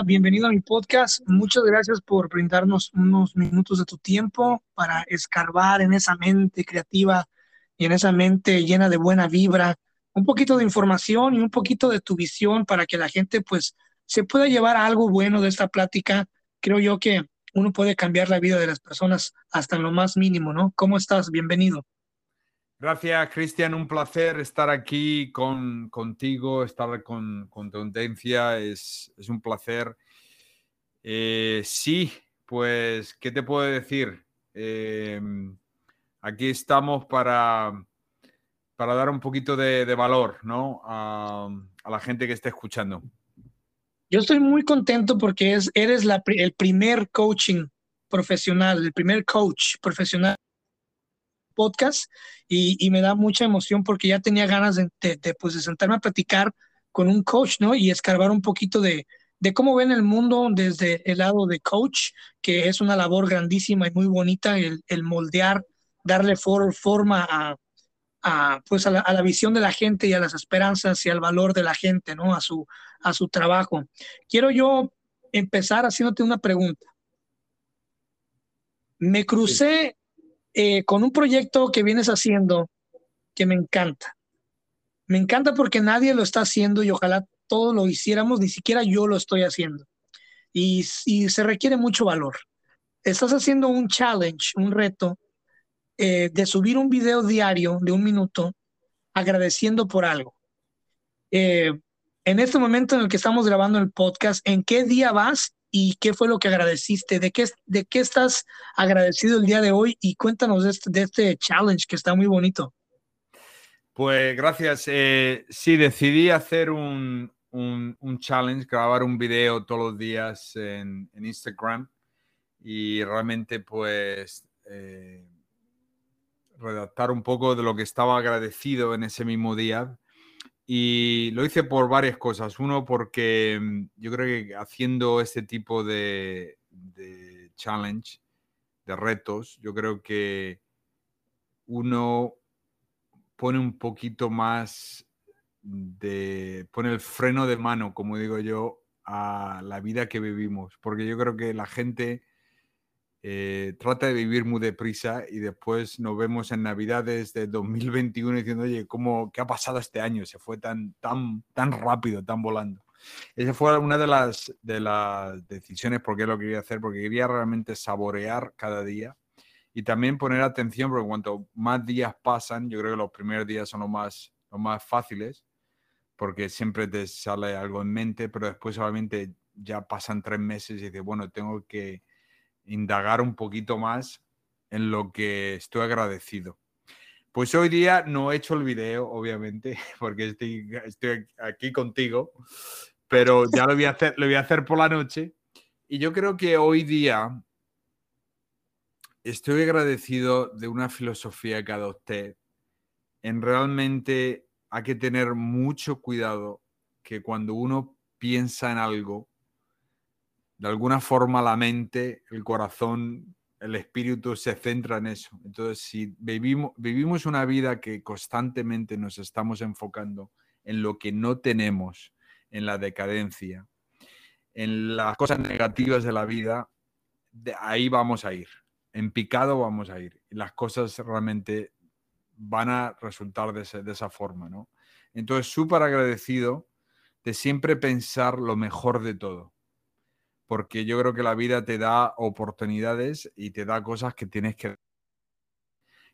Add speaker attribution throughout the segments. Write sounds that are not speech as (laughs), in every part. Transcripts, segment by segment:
Speaker 1: Bienvenido a mi podcast. Muchas gracias por brindarnos unos minutos de tu tiempo para escarbar en esa mente creativa y en esa mente llena de buena vibra, un poquito de información y un poquito de tu visión para que la gente pues se pueda llevar algo bueno de esta plática. Creo yo que uno puede cambiar la vida de las personas hasta en lo más mínimo, ¿no? ¿Cómo estás? Bienvenido.
Speaker 2: Gracias, Cristian. Un placer estar aquí con, contigo, estar con, con tu audiencia. Es, es, un placer. Eh, sí, pues, ¿qué te puedo decir? Eh, aquí estamos para, para dar un poquito de, valor ¿no? a, la gente que esté escuchando.
Speaker 1: Yo estoy muy contento porque es, eres el primer coaching profesional, el primer coach profesional podcast y, me da mucha emoción porque ya tenía ganas de, pues, de sentarme a platicar con un coach, ¿no? Y escarbar un poquito de, de cómo ven el mundo desde el lado de coach, que es una labor grandísima y muy bonita, el, moldear, darle for, forma a, a pues la, a la, visión de la gente y a las esperanzas y al valor de la gente, ¿no? A su, a su trabajo. Quiero yo empezar haciéndote una pregunta. Me crucé eh, con un proyecto que vienes haciendo que me encanta. Me encanta porque nadie lo está haciendo y ojalá todos lo hiciéramos, ni siquiera yo lo estoy haciendo. Y, y se requiere mucho valor. Estás haciendo un challenge, un reto eh, de subir un video diario de un minuto agradeciendo por algo. Eh, en este momento en el que estamos grabando el podcast, ¿en qué día vas y qué fue lo que agradeciste, de qué, de qué estás agradecido el día de hoy y cuéntanos de este, este challenge que está muy bonito.
Speaker 2: Pues gracias. Eh, sí, decidí hacer un, un, challenge, grabar un video todos los días en, en Instagram y realmente pues eh, redactar un poco de lo que estaba agradecido en ese mismo día y lo hice por varias cosas. Uno, porque mm, yo creo que haciendo este tipo de, de challenge, de retos, yo creo que uno pone un poquito más de, pone el freno de mano, como digo yo, a la vida que vivimos, porque yo creo que la gente eh, trata de vivir muy deprisa y después nos vemos en Navidades de 2021 diciendo, oye, ¿cómo, ¿qué ha pasado este año? Se fue tan, tan, tan rápido, tan volando. Esa fue una de las, de las decisiones por qué lo quería hacer, porque quería realmente saborear cada día y también poner atención, porque cuanto más días pasan, yo creo que los primeros días son los más, los más fáciles, porque siempre te sale algo en mente, pero después solamente ya pasan tres meses y dices, bueno, tengo que indagar un poquito más en lo que estoy agradecido. Pues hoy día no he hecho el video, obviamente, (laughs) porque estoy, aquí contigo, pero ya lo voy, a hacer, lo voy a hacer por la noche. Y yo creo que hoy día estoy agradecido de una filosofía que adopté. En realmente hay que tener mucho cuidado que cuando uno piensa en algo, de alguna forma la mente, el corazón, el espíritu se centra en eso. Entonces, si vivimos, vivimos una vida que constantemente nos estamos enfocando en lo que no tenemos, en la decadencia, en las cosas negativas de la vida, de ahí vamos a ir. En picado vamos a ir. Las cosas realmente van a resultar de, ese, de esa forma, ¿no? Entonces, súper agradecido de siempre pensar lo mejor de todo porque yo creo que la vida te da oportunidades y te da cosas que tienes que...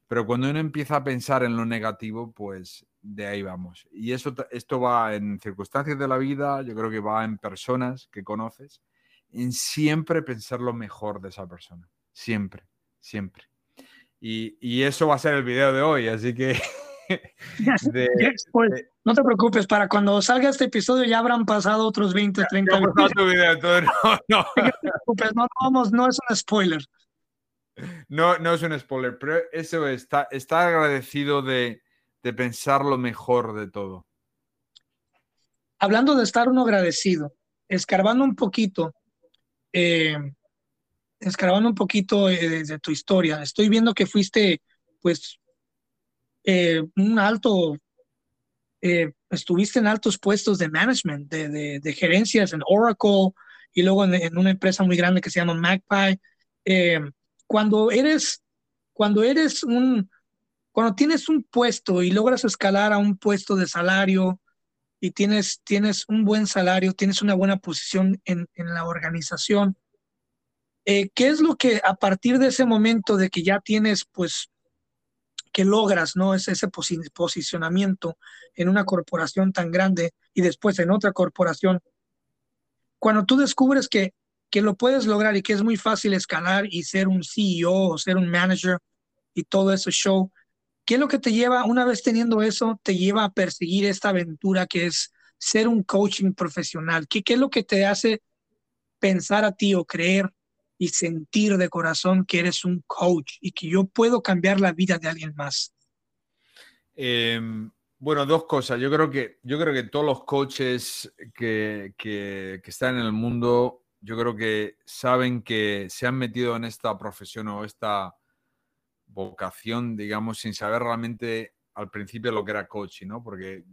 Speaker 2: Pero cuando uno empieza a pensar en lo negativo, pues de ahí vamos. Y eso, esto va en circunstancias de la vida, yo creo que va en personas que conoces, en siempre pensar lo mejor de esa persona. Siempre, siempre. Y, y eso va a ser el video de hoy, así que (laughs) (laughs)
Speaker 1: no te preocupes, para cuando salga este episodio ya habrán pasado otros 20, 30
Speaker 2: minutos. no, (laughs) no.
Speaker 1: no, vamos, no es un spoiler.
Speaker 2: No, no es un spoiler, pero eso está, está agradecido de, de pensar lo mejor de todo.
Speaker 1: Hablando de estar uno agradecido, escarbando un poquito, eh, escarbando un poquito eh, de, tu historia, estoy viendo que fuiste, pues, eh, un alto, estuviste en altos puestos de management, de, de, gerencias en Oracle y luego en, una empresa muy grande que se llama Magpie. cuando eres, cuando eres un, cuando tienes un puesto y logras escalar a un puesto de salario y tienes, tienes un buen salario, tienes una buena posición en, en la organización, eh, ¿qué es lo que a partir de ese momento de que ya tienes, pues, logras, ¿no? ese posicionamiento en una corporación tan grande y después en otra corporación, cuando tú descubres que, que lo puedes lograr y que es muy fácil escalar y ser un CEO o ser un manager y todo ese show, ¿Qué es lo que te lleva, una vez teniendo eso, te lleva a perseguir esta aventura que es ser un coaching profesional? ¿Qué, qué es lo que te hace pensar a ti o creer y sentir de corazón que eres un coach y que yo puedo cambiar la vida de alguien más?
Speaker 2: Em, bueno, dos cosas. Yo creo que, yo creo que todos los coaches que, que, que, están en el mundo, yo creo que saben que se han metido en esta profesión o esta, vocación, digamos, sin saber realmente al principio lo que era coaching, ¿no? Porque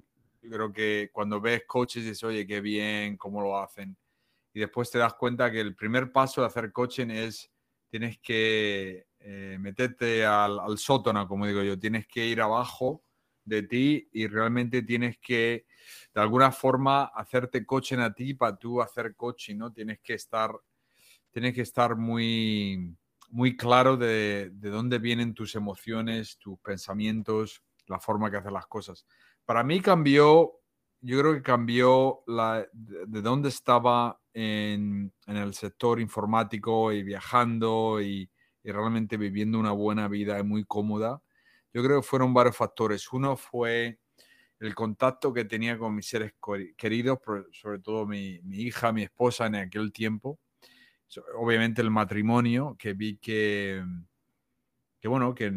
Speaker 2: yo creo que cuando ves coaches dices, oye, qué bien, cómo lo hacen. Y después te das cuenta que el primer paso de hacer coaching es, tienes que eh, meterte al, al, sótano, como digo yo, tienes que ir abajo de ti y realmente tienes que, de alguna forma, hacerte coaching a ti para tú hacer coaching, ¿no? Tienes que estar, tienes que estar muy, muy claro de, dónde vienen tus emociones, tus pensamientos, la forma que haces las cosas. Para mí cambió, yo creo que cambió la, de, dónde estaba en, el sector informático y viajando y, realmente viviendo una buena vida muy cómoda. Yo creo que fueron varios factores. Uno fue el contacto que tenía con mis seres queridos, sobre todo mi, mi hija, mi esposa en aquel tiempo obviamente el matrimonio, que vi que, que bueno, que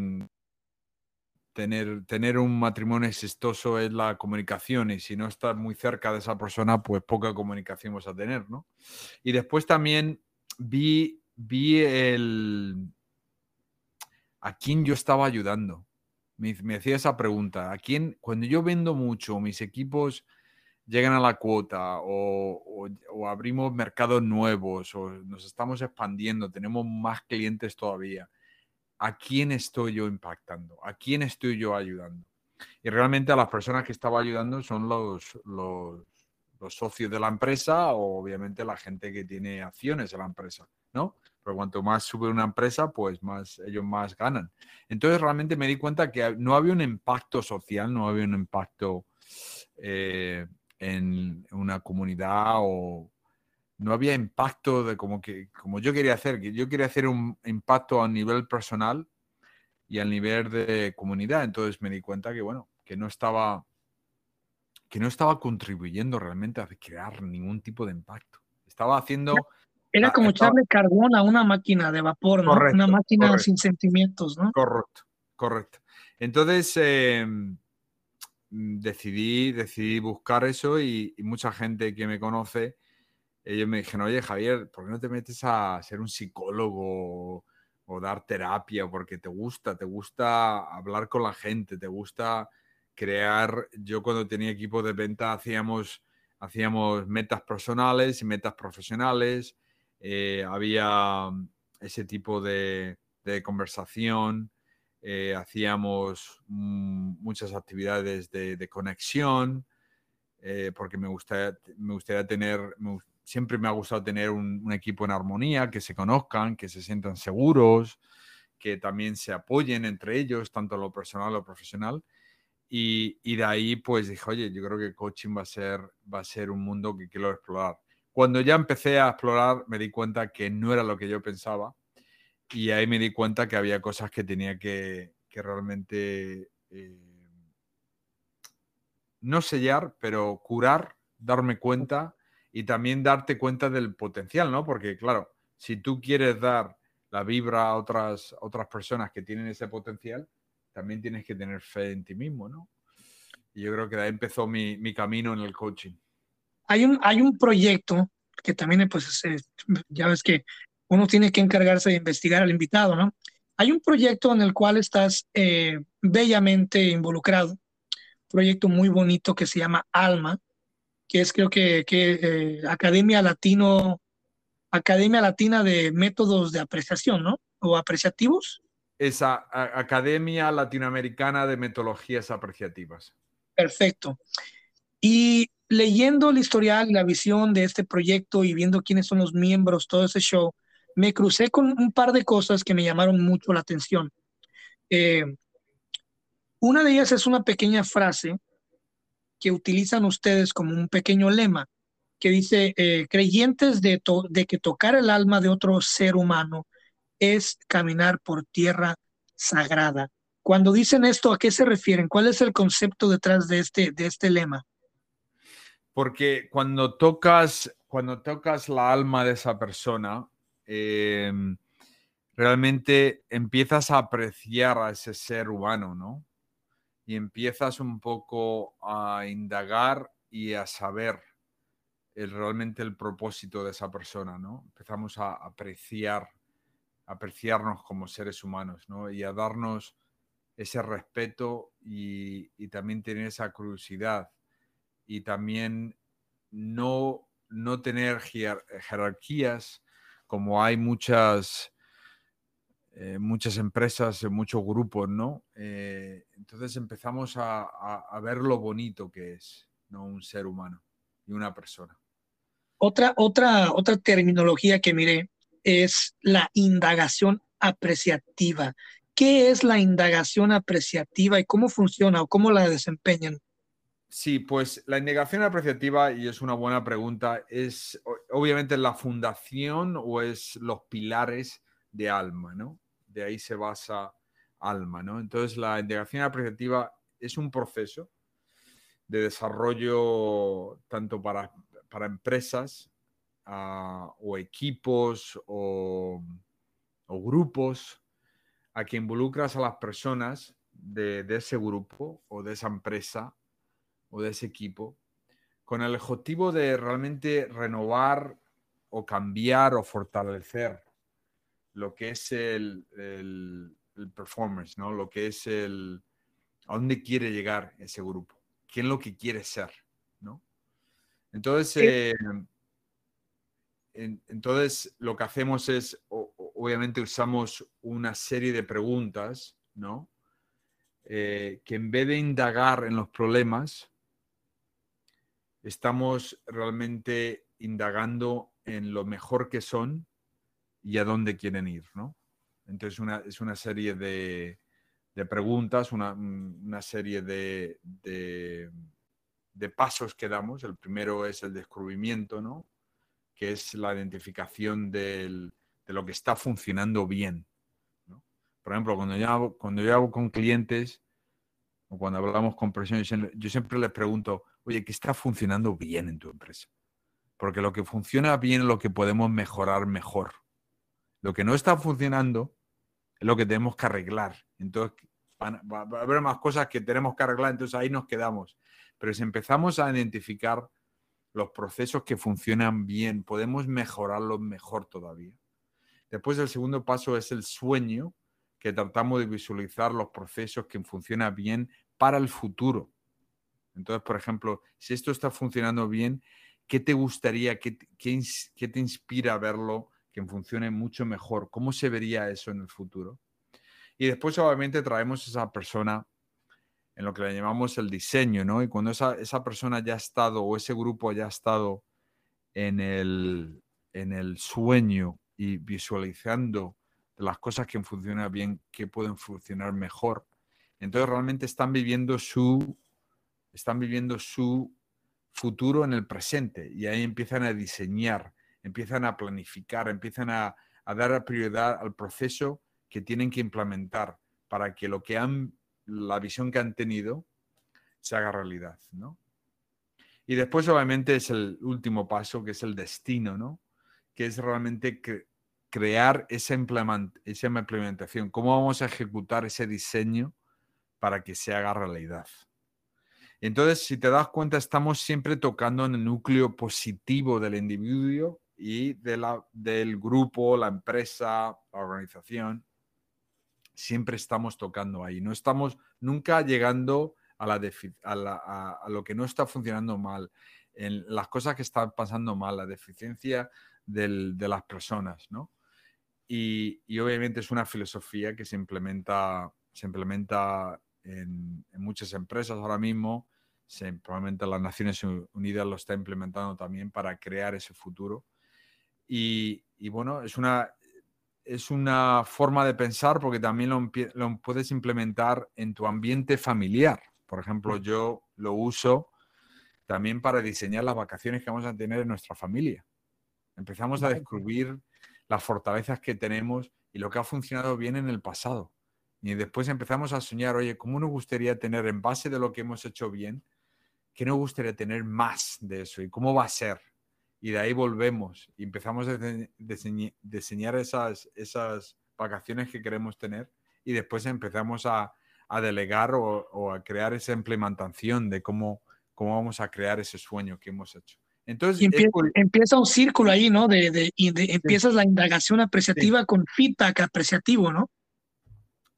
Speaker 2: tener, tener un matrimonio exitoso es la comunicación y si no estás muy cerca de esa persona, pues poca comunicación vas a tener, ¿no? Y después también vi, vi el... a quién yo estaba ayudando. Me, me hacía esa pregunta, ¿a quién, cuando yo vendo mucho, mis equipos llegan a la cuota o, abrimos mercados nuevos o nos estamos expandiendo, tenemos más clientes todavía, ¿a quién estoy yo impactando? ¿A quién estoy yo ayudando? Y realmente a las personas que estaba ayudando son los, los, socios de la empresa o obviamente la gente que tiene acciones en la empresa, ¿no? Pero cuanto más sube una empresa, pues más ellos más ganan. Entonces realmente me di cuenta que no había un impacto social, no había un impacto eh, en una comunidad o no había impacto de como que como yo quería hacer, que yo quería hacer un impacto a nivel personal y a nivel de comunidad. Entonces me di cuenta que bueno, que no estaba que no estaba contribuyendo realmente a crear ningún tipo de impacto. Estaba haciendo
Speaker 1: era como echarle carbón a una máquina de vapor, ¿no? una máquina sin sentimientos, ¿no?
Speaker 2: Correcto, correcto. Entonces, em, decidí, decidí buscar eso y, mucha gente que me conoce, ellos me dijeron, oye Javier, ¿por qué no te metes a ser un psicólogo o, dar terapia? Porque te gusta, te gusta hablar con la gente, te gusta crear. Yo cuando tenía equipo de venta hacíamos, hacíamos metas personales y metas profesionales, eh, había ese tipo de, conversación. Eh, hacíamos mm, muchas actividades de, conexión, eh, porque me gustaría, me gustaría tener, siempre me ha gustado tener un, equipo en armonía, que se conozcan, que se sientan seguros, que también se apoyen entre ellos, tanto lo personal o profesional. Y, y, de ahí pues dije, oye, yo creo que coaching va a ser, va a ser un mundo que quiero explorar. Cuando ya empecé a explorar me di cuenta que no era lo que yo pensaba y ahí me di cuenta que había cosas que tenía que, realmente eh, no sellar, pero curar, darme cuenta y también darte cuenta del potencial, ¿no? Porque claro, si tú quieres dar la vibra a otras, otras personas que tienen ese potencial, también tienes que tener fe en ti mismo, ¿no? Y yo creo que ahí empezó mi, mi camino en el coaching.
Speaker 1: Hay un, hay un proyecto que también, pues, ya ves que uno tiene que encargarse de investigar al invitado, ¿no? Hay un proyecto en el cual estás eh, bellamente involucrado, proyecto muy bonito que se llama Alma, que es creo que, que eh, Academia Latino, Academia Latina de Métodos de Apreciación, ¿no? O apreciativos.
Speaker 2: Esa Academia Latinoamericana de Metodologías Apreciativas.
Speaker 1: Perfecto. Y leyendo el historial y la visión de este proyecto y viendo quiénes son los miembros, todo ese show, me crucé con un par de cosas que me llamaron mucho la atención. Eh, una de ellas es una pequeña frase que utilizan ustedes como un pequeño lema que dice, eh, creyentes de, que tocar el alma de otro ser humano es caminar por tierra sagrada. Cuando dicen esto, ¿a qué se refieren? ¿Cuál es el concepto detrás de este, de este lema?
Speaker 2: Porque cuando tocas, cuando tocas la alma de esa persona, em, realmente empiezas a apreciar a ese ser humano, ¿no? Y empiezas un poco a indagar y a saber realmente el propósito de esa persona, ¿no? Empezamos a apreciar, apreciarnos como seres humanos, ¿no? Y a darnos ese respeto y, y también tener esa curiosidad y también no, no tener jerarquías como hay muchas, eh, muchas empresas, muchos grupos, ¿no? Eh, entonces empezamos a, a, ver lo bonito que es, ¿no? Un ser humano y una persona.
Speaker 1: Otra, otra, otra terminología que miré es la indagación apreciativa. ¿Qué es la indagación apreciativa y cómo funciona o cómo la desempeñan?
Speaker 2: Sí, pues la indagación apreciativa, y es una buena pregunta, es obviamente la fundación o es los pilares de alma, ¿no? De ahí se basa alma, ¿no? Entonces la indagación apreciativa es un proceso de desarrollo tanto para, para empresas uh, o equipos o, o grupos a que involucras a las personas de, de, ese grupo o de esa empresa o de ese equipo con el objetivo de realmente renovar o cambiar o fortalecer lo que es el, el, el performance, ¿no? Lo que es el... a dónde quiere llegar ese grupo, qué es lo que quiere ser, ¿no? Entonces, eh, en, entonces lo que hacemos es, o, obviamente usamos una serie de preguntas, ¿no? Eh, que en vez de indagar en los problemas, estamos realmente indagando en lo mejor que son y a dónde quieren ir, ¿no? Entonces una, es una serie de, de preguntas, una, una serie de, de, pasos que damos. El primero es el descubrimiento, ¿no? Que es la identificación del, de lo que está funcionando bien. ¿no? Por ejemplo, cuando yo, hago, cuando yo hago con clientes o cuando hablamos con personas, yo siempre les pregunto, oye, ¿qué está funcionando bien en tu empresa? Porque lo que funciona bien es lo que podemos mejorar mejor. Lo que no está funcionando es lo que tenemos que arreglar. Entonces, va a haber más cosas que tenemos que arreglar, entonces ahí nos quedamos. Pero si empezamos a identificar los procesos que funcionan bien, podemos mejorarlos mejor todavía. Después el segundo paso es el sueño, que tratamos de visualizar los procesos que funcionan bien para el futuro. Entonces, por ejemplo, si esto está funcionando bien, ¿qué te gustaría, qué, te inspira a verlo que funcione mucho mejor? ¿Cómo se vería eso en el futuro? Y después, obviamente, traemos a esa persona en lo que le llamamos el diseño, ¿no? Y cuando esa, esa persona ya ha estado o ese grupo ya ha estado en el, en el sueño y visualizando las cosas que funcionan bien, que pueden funcionar mejor, entonces realmente están viviendo su están viviendo su futuro en el presente y ahí empiezan a diseñar, empiezan a planificar, empiezan a, dar prioridad al proceso que tienen que implementar para que lo que han, la visión que han tenido se haga realidad, ¿no? Y después, obviamente, es el último paso, que es el destino, ¿no? Que es realmente crear esa implementación. ¿Cómo vamos a ejecutar ese diseño para que se haga realidad? Entonces, si te das cuenta, estamos siempre tocando en el núcleo positivo del individuo y de la, del grupo, la empresa, la organización. Siempre estamos tocando ahí. No estamos nunca llegando a, la, a, lo que no está funcionando mal, en las cosas que están pasando mal, la deficiencia de las personas, ¿no? Y, obviamente es una filosofía que se implementa, se implementa en, muchas empresas ahora mismo. Se, probablemente las Naciones Unidas lo está implementando también para crear ese futuro. Y, bueno, es una, es una forma de pensar porque también lo, lo, puedes implementar en tu ambiente familiar. Por ejemplo, yo lo uso también para diseñar las vacaciones que vamos a tener en nuestra familia. Empezamos a descubrir las fortalezas que tenemos y lo que ha funcionado bien en el pasado. Y después empezamos a soñar, oye, ¿cómo nos gustaría tener en base de lo que hemos hecho bien? ¿Qué nos gustaría tener más de eso? ¿Y cómo va a ser? Y de ahí volvemos y empezamos a diseñar esas, esas vacaciones que queremos tener y después empezamos a, a delegar o, a crear esa implementación de cómo, cómo vamos a crear ese sueño que hemos hecho. Entonces,
Speaker 1: empieza, un círculo ahí, ¿no? De, de, empiezas la indagación apreciativa con feedback apreciativo, ¿no?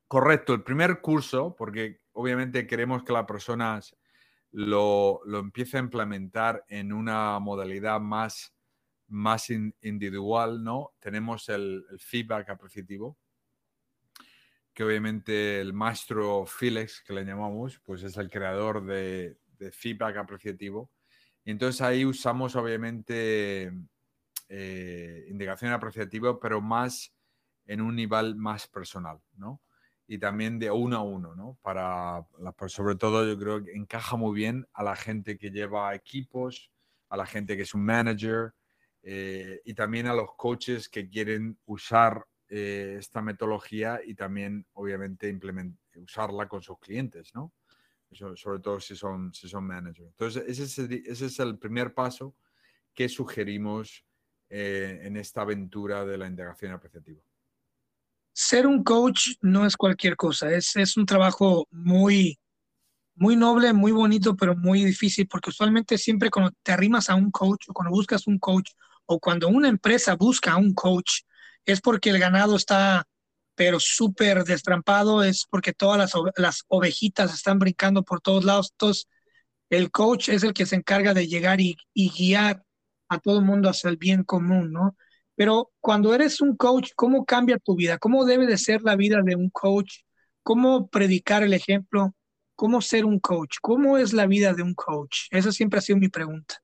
Speaker 2: Correcto, el primer curso, porque obviamente queremos que las personas lo, lo empiece a implementar en una modalidad más, más individual, ¿no? Tenemos el, feedback apreciativo, que obviamente el maestro Felix, que le llamamos, pues es el creador de, feedback apreciativo. Y entonces ahí usamos obviamente eh, indicación apreciativa, pero más en un nivel más personal, ¿no? Y también de uno a uno, ¿no? Para, sobre todo yo creo que encaja muy bien a la gente que lleva equipos, a la gente que es un manager eh, y también a los coaches que quieren usar eh, esta metodología y también, obviamente, usarla con sus clientes, ¿no? sobre todo si son, si son managers. Entonces, ese es, el, ese es el primer paso que sugerimos eh, en esta aventura de la integración apreciativa.
Speaker 1: Ser un coach no es cualquier cosa, es, es un trabajo muy, muy noble, muy bonito, pero muy difícil, porque usualmente siempre cuando te arrimas a un coach o cuando buscas un coach o cuando una empresa busca a un coach, es porque el ganado está, pero súper destrampado, es porque todas las, las ovejitas están brincando por todos lados. Entonces, el coach es el que se encarga de llegar y, guiar a todo el mundo hacia el bien común, ¿no? Pero cuando eres un coach, ¿cómo cambia tu vida? ¿Cómo debe de ser la vida de un coach? ¿Cómo predicar el ejemplo? ¿Cómo ser un coach? ¿Cómo es la vida de un coach? Esa siempre ha sido mi pregunta.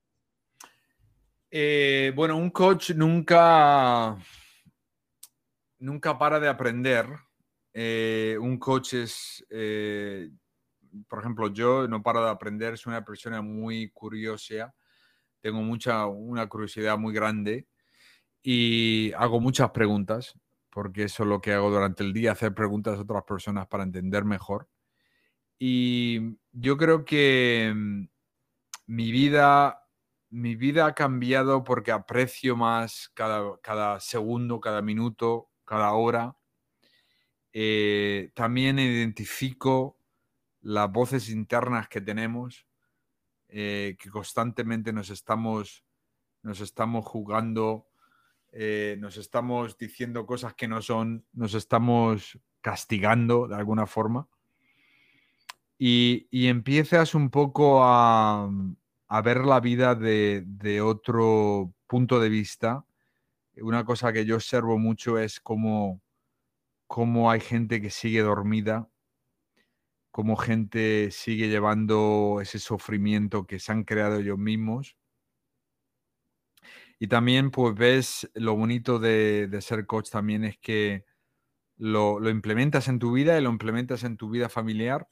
Speaker 2: Eh, bueno, un coach nunca, nunca para de aprender. Eh, un coach es, eh, por ejemplo, yo no paro de aprender, soy una persona muy curiosa, tengo mucha, una curiosidad muy grande y hago muchas preguntas, porque eso es lo que hago durante el día, hacer preguntas a otras personas para entender mejor. Y yo creo que mm, mi vida mi vida ha cambiado porque aprecio más cada, cada segundo, cada minuto, cada hora. Eh, también identifico las voces internas que tenemos, eh, que constantemente nos estamos, nos estamos jugando, eh, nos estamos diciendo cosas que no son, nos estamos castigando de alguna forma. Y, y empiezas un poco a, a ver la vida de, de otro punto de vista una cosa que yo observo mucho es cómo, cómo hay gente que sigue dormida, cómo gente sigue llevando ese sufrimiento que se han creado ellos mismos. Y también pues ves lo bonito de, ser coach también es que lo, lo, implementas en tu vida y lo implementas en tu vida familiar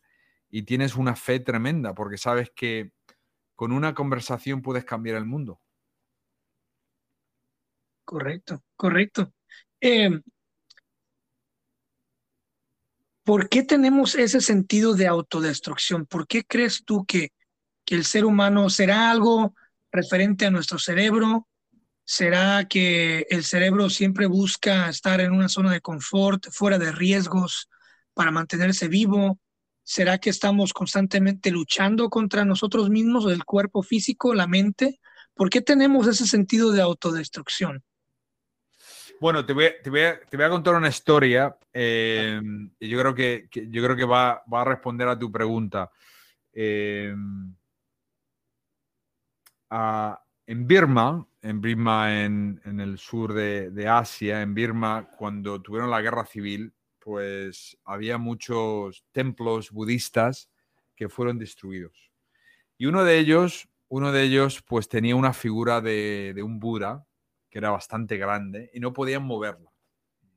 Speaker 2: y tienes una fe tremenda porque sabes que con una conversación puedes cambiar el mundo.
Speaker 1: Correcto, correcto. Eh, ¿por qué tenemos ese sentido de autodestrucción? ¿Por qué crees tú que, que el ser humano será algo referente a nuestro cerebro? ¿Será que el cerebro siempre busca estar en una zona de confort, fuera de riesgos, para mantenerse vivo? ¿Será que estamos constantemente luchando contra nosotros mismos, el cuerpo físico, la mente? ¿Por qué tenemos ese sentido de autodestrucción?
Speaker 2: Bueno, te voy, a, contar una historia y yo creo que, yo creo que va, a responder a tu pregunta. Eh, en Birma, en Birma en, el sur de, de, Asia, en Birma, cuando tuvieron la guerra civil, pues había muchos templos budistas que fueron destruidos. Y uno de ellos, uno de ellos, pues tenía una figura de, un Buda que era bastante grande y no podían moverla.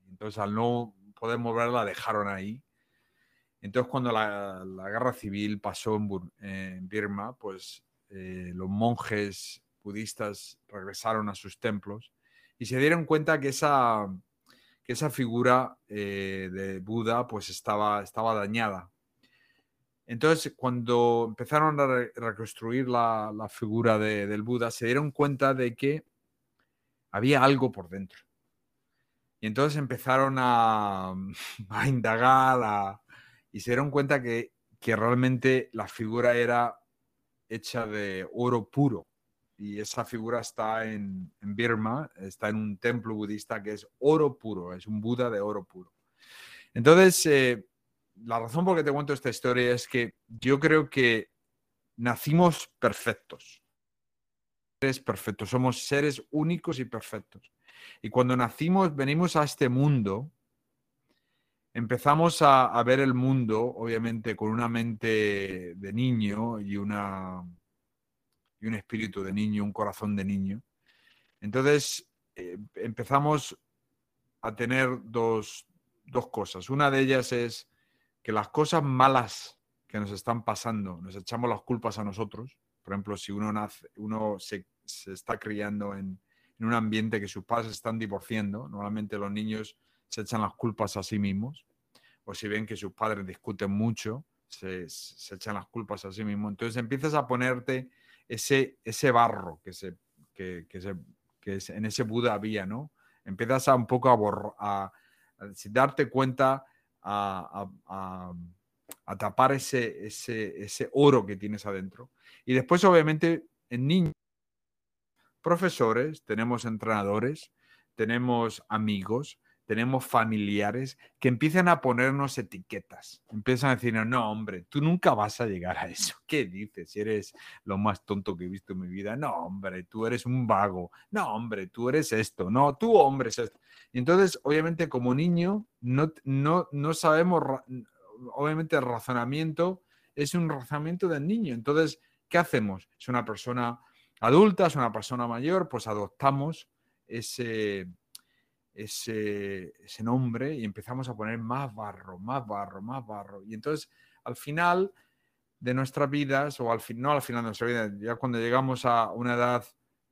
Speaker 2: Entonces, al no poder moverla, dejaron ahí. Entonces, cuando la, guerra civil pasó en, Birma, pues eh, los monjes budistas regresaron a sus templos y se dieron cuenta que esa, que esa figura eh, de Buda pues estaba, estaba dañada. Entonces, cuando empezaron a reconstruir la, figura del Buda, se dieron cuenta de que había algo por dentro. Y entonces empezaron a, (laughs) indagar y se dieron cuenta que, que realmente la figura era hecha de oro puro y esa figura está en, en, Birma, está en un templo budista que es oro puro, es un Buda de oro puro. Entonces, eh, la razón por la que te cuento esta historia es que yo creo que nacimos perfectos. Seres perfectos, somos seres únicos y perfectos. Y cuando nacimos, venimos a este mundo, empezamos a, a ver el mundo, obviamente, con una mente de niño y una y un espíritu de niño, un corazón de niño. Entonces eh, empezamos a tener dos, cosas. Una de ellas es que las cosas malas que nos están pasando, nos echamos las culpas a nosotros. Por ejemplo, si uno, nace, uno se, está criando en, un ambiente que sus padres están divorciando, normalmente los niños se echan las culpas a sí mismos. O si ven que sus padres discuten mucho, se, se echan las culpas a sí mismos. Entonces empiezas a ponerte ese, ese barro que, se, que, se, que en ese Buda había, ¿no? Empiezas a un poco a, a, darte cuenta, a, a, tapar ese, ese, ese oro que tienes adentro. Y después, obviamente, en niños, profesores, tenemos entrenadores, tenemos amigos, tenemos familiares que empiezan a ponernos etiquetas. Empiezan a decir, no, hombre, tú nunca vas a llegar a eso. (laughs) ¿Qué dices? Eres lo más tonto que he visto en mi vida. No, hombre, tú eres un vago. No, hombre, tú eres esto. No, tú, hombre, es esto. Y entonces, obviamente, como niño, no, no, no sabemos, obviamente, el razonamiento es un razonamiento del niño. Entonces, ¿qué hacemos? Es una persona adulta, es una persona mayor, pues adoptamos ese ese, nombre y empezamos a poner más barro, más barro, más barro. Y entonces, al final de nuestras vidas, o al fin, no al final de nuestra vida, ya cuando llegamos a una edad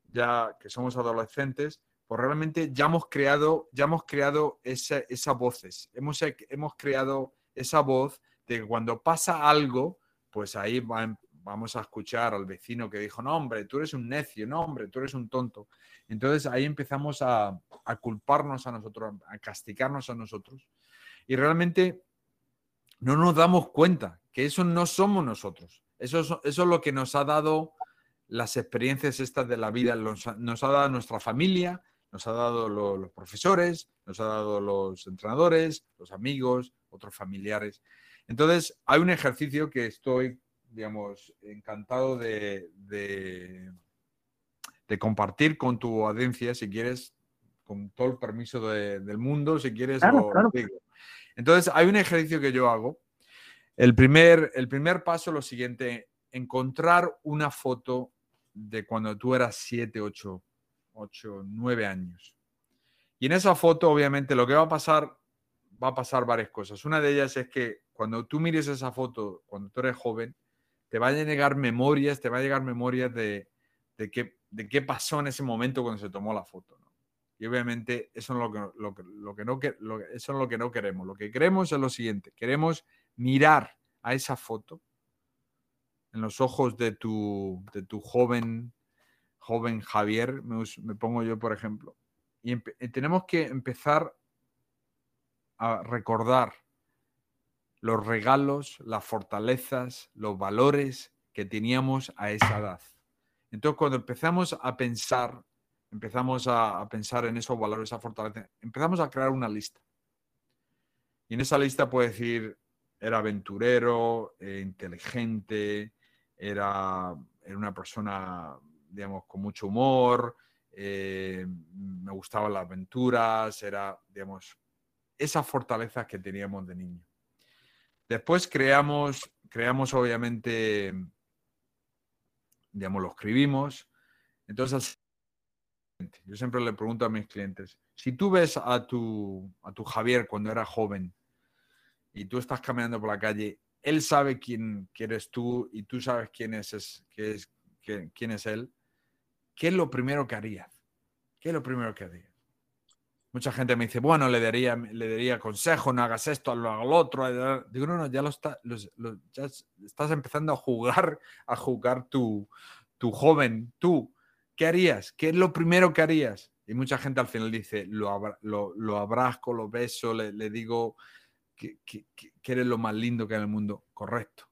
Speaker 2: ya que somos adolescentes, pues realmente ya hemos creado, ya hemos creado esas voces, hemos, hemos creado esa voz de que cuando pasa algo, pues ahí va, vamos a escuchar al vecino que dijo, no, hombre, tú eres un necio, no, hombre, tú eres un tonto. Entonces ahí empezamos a, culparnos a nosotros, a castigarnos a nosotros. Y realmente no nos damos cuenta que eso no somos nosotros. Eso es, eso es lo que nos ha dado las experiencias estas de la vida, nos, ha dado nuestra familia, nos ha dado los profesores, nos ha dado los entrenadores, los amigos, otros familiares. Entonces, hay un ejercicio que estoy digamos, encantado de, de, compartir con tu audiencia, si quieres, con todo el permiso del mundo, si quieres. Entonces, hay un ejercicio que yo hago. El primer, el primer paso es lo siguiente, encontrar una foto de cuando tú eras 7, 8, 8, 9 años. Y en esa foto, obviamente, lo que va a pasar, va a pasar varias cosas. Una de ellas es que cuando tú mires esa foto, cuando tú eres joven, te va a llegar memorias, te va a llegar memorias de, de, qué, de qué pasó en ese momento cuando se tomó la foto. Y obviamente eso es lo que, lo, lo que no, eso es lo que no queremos. Lo que queremos es lo siguiente. Queremos mirar a esa foto en los ojos de tu, de tu joven, joven Javier, me, pongo yo por ejemplo. Y, tenemos que empezar a recordar los regalos, las fortalezas, los valores que teníamos a esa edad. Entonces, cuando empezamos a pensar, empezamos a, pensar en esos valores, esa fortaleza, empezamos a crear una lista. Y en esa lista puede decir, era aventurero, eh, inteligente, era, era, una persona, digamos, con mucho humor, eh, me gustaban las aventuras, era, digamos, esas fortalezas que teníamos de niño. Después creamos, creamos obviamente, digamos, lo escribimos. Entonces, yo siempre le pregunto a mis clientes, si tú ves a tu, a tu Javier cuando era joven y tú estás caminando por la calle, él sabe quién, eres tú y tú sabes quién es, es, quién es él, ¿qué es lo primero que harías? ¿Qué es lo primero que harías? Mucha gente me dice, bueno, le daría, le daría consejo, no hagas esto, lo hago lo otro. Digo, no, no, ya lo, está, ya estás empezando a jugar, a jugar tu, tu joven, tú. ¿Qué harías? ¿Qué es lo primero que harías? Y mucha gente al final dice, lo, lo, lo abrazco, lo beso, le, le digo que, que, que, eres lo más lindo que hay en el mundo. Correcto.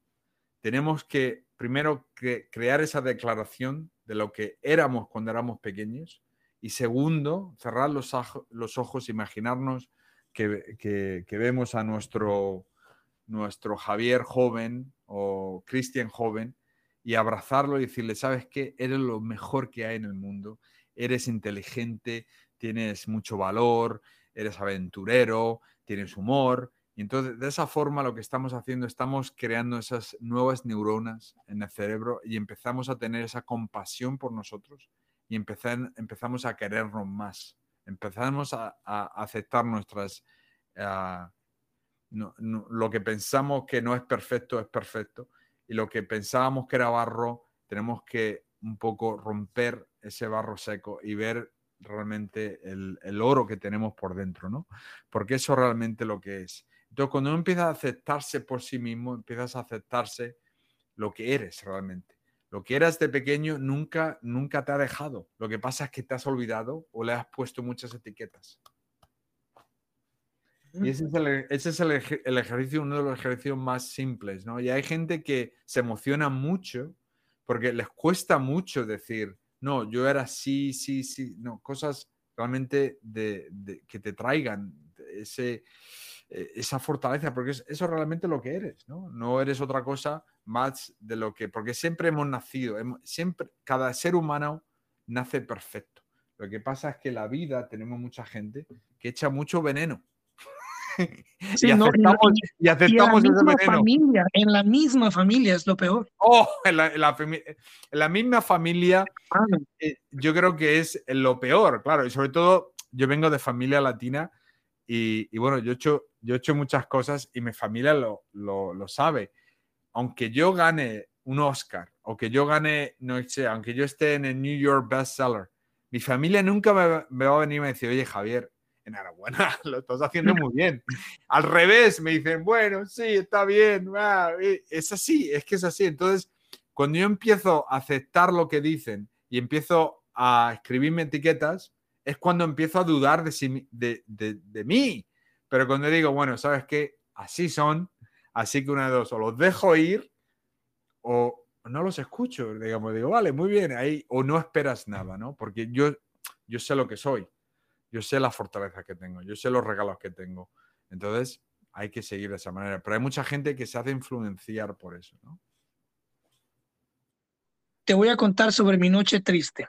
Speaker 2: Tenemos que primero crear esa declaración de lo que éramos cuando éramos pequeños y segundo, cerrar los, los ojos, imaginarnos que, que, vemos a nuestro, nuestro Javier joven o Cristian joven y abrazarlo y decirle, ¿sabes qué? Eres lo mejor que hay en el mundo, eres inteligente, tienes mucho valor, eres aventurero, tienes humor. Y entonces, de esa forma, lo que estamos haciendo, estamos creando esas nuevas neuronas en el cerebro y empezamos a tener esa compasión por nosotros y empezamos a querernos más. Empezamos a, aceptar nuestras... Ah, lo que pensamos que no es perfecto es perfecto y lo que pensábamos que era barro, tenemos que un poco romper ese barro seco y ver realmente el, el, oro que tenemos por dentro, ¿no? Porque eso realmente lo que es. Entonces, cuando uno empieza a aceptarse por sí mismo, empiezas a aceptarse lo que eres realmente. Lo que eras de pequeño nunca, nunca te ha dejado. Lo que pasa es que te has olvidado o le has puesto muchas etiquetas. Y ese es, el, ese es el, ejercicio, uno de los ejercicios más simples, ¿no? Y hay gente que se emociona mucho porque les cuesta mucho decir, no, yo era sí, sí, sí, no, cosas realmente de, que te traigan ese, eh, esa fortaleza, porque es, eso realmente lo que eres, ¿no? No eres otra cosa más de lo que, porque siempre hemos nacido, siempre, cada ser humano nace perfecto. Lo que pasa es que la vida tenemos mucha gente que echa mucho veneno. (laughs)
Speaker 1: y, aceptamos, y, aceptamos, en la misma familia, en la misma familia es lo peor.
Speaker 2: Oh, en la, misma familia, eh, yo creo que es lo peor, claro, y sobre todo yo vengo de familia latina y, bueno, yo he, hecho, yo he hecho muchas cosas y mi familia lo, lo, sabe. Aunque yo gane un Oscar o que yo gane, no sé, aunque yo esté en el New York bestseller, mi familia nunca me, va a venir y me decir, oye Javier, enhorabuena, (laughs) lo estás haciendo muy bien. Al revés, me dicen, bueno, sí, está bien, es así, es que es así. Entonces, cuando yo empiezo a aceptar lo que dicen y empiezo a escribirme etiquetas, es cuando empiezo a dudar de, de, de, mí. Pero cuando digo, bueno, ¿sabes qué? Así son, así que una de dos, o los dejo ir o no los escucho, digamos, digo, vale, muy bien, ahí, o no esperas nada, ¿no? Porque yo, yo sé lo que soy, yo sé la fortaleza que tengo, yo sé los regalos que tengo. Entonces, hay que seguir de esa manera. Pero hay mucha gente que se hace influenciar por eso, ¿no?
Speaker 1: Te voy a contar sobre mi noche triste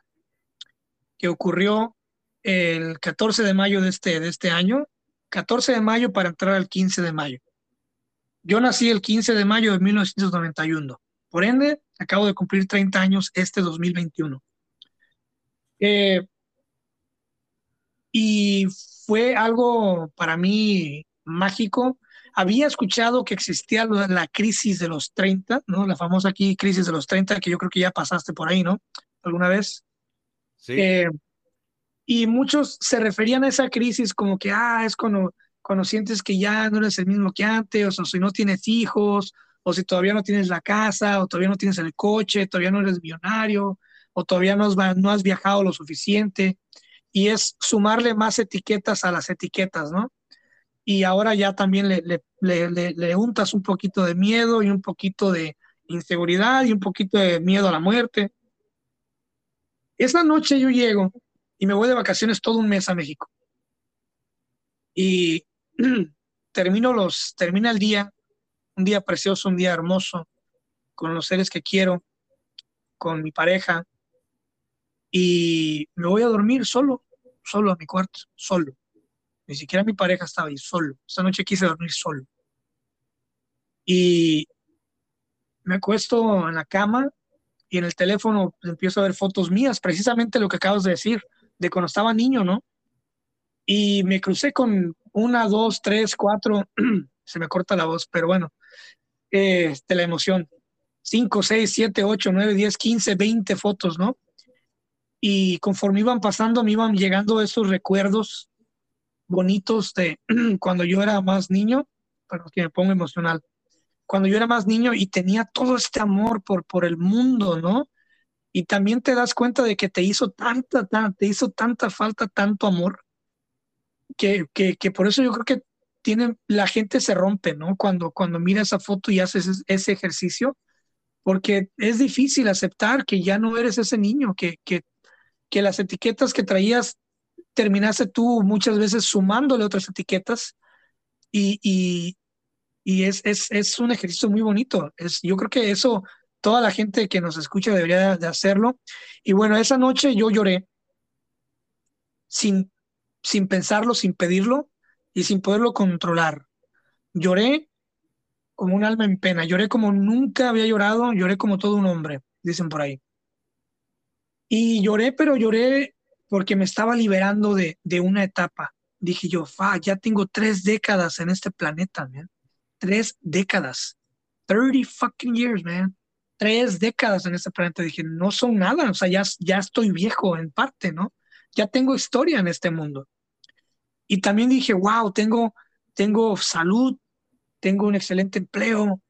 Speaker 1: que ocurrió el 14 de mayo de este, de este año, 14 de mayo para entrar al 15 de mayo. Yo nací el 15 de mayo de 1991, por ende, acabo de cumplir 30 años este 2021. Eh, y fue algo para mí mágico. Había escuchado que existía la crisis de los 30, ¿no? La famosa aquí crisis de los 30, que yo creo que ya pasaste por ahí, ¿no? ¿Alguna vez?
Speaker 2: Sí. Eh,
Speaker 1: Y muchos se referían a esa crisis como que, ah, es cuando, cuando sientes que ya no eres el mismo que antes, o si no tienes hijos, o si todavía no tienes la casa, o todavía no tienes el coche, todavía no eres millonario, o todavía no has, viajado lo suficiente. Y es sumarle más etiquetas a las etiquetas, ¿no? Y ahora ya también le, le, le untas un poquito de miedo y un poquito de inseguridad y un poquito de miedo a la muerte. Esa noche yo llego y me voy de vacaciones todo un mes a México. Y (clears throat) termino los, termina el día, un día precioso, un día hermoso, con los seres que quiero, con mi pareja, y me voy a dormir solo, solo a mi cuarto, solo. Ni siquiera mi pareja estaba ahí, solo. Esta noche quise dormir solo. Y me acuesto en la cama y en el teléfono empiezo a ver fotos mías, precisamente lo que acabas de decir de cuando estaba niño, ¿no? Y me crucé con una, dos, tres, cuatro, (clears throat) se me corta la voz, pero bueno, eh, de la emoción. Cinco, seis, siete, ocho, nueve, diez, quince, veinte fotos, ¿no? Y conforme iban pasando, me iban llegando esos recuerdos bonitos de (clears throat) cuando yo era más niño, para que me pongo emocional, cuando yo era más niño y tenía todo este amor por, por el mundo, ¿no? y también te das cuenta de que te hizo tanta, te hizo tanta falta, tanto amor, que, que, que, por eso yo creo que tiene, la gente se rompe, ¿no? Cuando, cuando mira esa foto y haces ese, ejercicio, porque es difícil aceptar que ya no eres ese niño, que, que, que las etiquetas que traías terminaste tú muchas veces sumándole otras etiquetas y, y, y es, es, es, un ejercicio muy bonito. Es, yo creo que eso toda la gente que nos escucha debería de hacerlo. Y bueno, esa noche yo lloré sin, sin pensarlo, sin pedirlo y sin poderlo controlar. Lloré como un alma en pena, lloré como nunca había llorado, lloré como todo un hombre, dicen por ahí. Y lloré, pero lloré porque me estaba liberando de, de una etapa. Dije yo, fa, ya tengo tres décadas en este planeta, man. Tres décadas. 30 fucking years, man tres décadas en este planeta, dije, no son nada, o sea, ya, ya estoy viejo en parte, ¿no? Ya tengo historia en este mundo. Y también dije, wow, tengo, tengo salud, tengo un excelente empleo,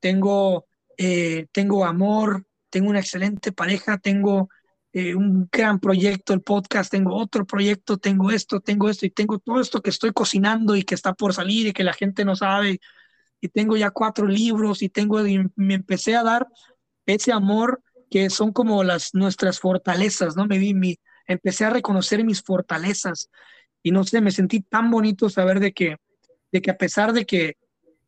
Speaker 1: tengo, eh, tengo amor, tengo una excelente pareja, tengo eh, un gran proyecto, el podcast, tengo otro proyecto, tengo esto, tengo esto y tengo todo esto que estoy cocinando y que está por salir y que la gente no sabe y tengo ya cuatro libros y tengo, me empecé a dar ese amor que son como las nuestras fortalezas, ¿no? Me vi, mi, empecé a reconocer mis fortalezas y no sé, me sentí tan bonito saber de que, de que a pesar de que,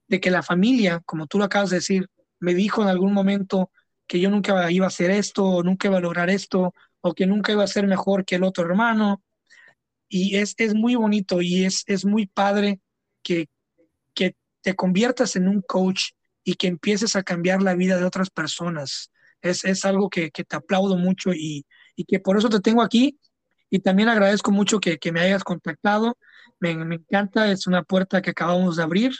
Speaker 1: de que la familia, como tú lo acabas de decir, me dijo en algún momento que yo nunca iba a hacer esto, o nunca iba a lograr esto, o que nunca iba a ser mejor que el otro hermano. Y es, es muy bonito y es, es muy padre que, que te conviertas en un coach y que empieces a cambiar la vida de otras personas. Es, es algo que, que, te aplaudo mucho y, y, que por eso te tengo aquí. Y también agradezco mucho que, que me hayas contactado. Me, me, encanta, es una puerta que acabamos de abrir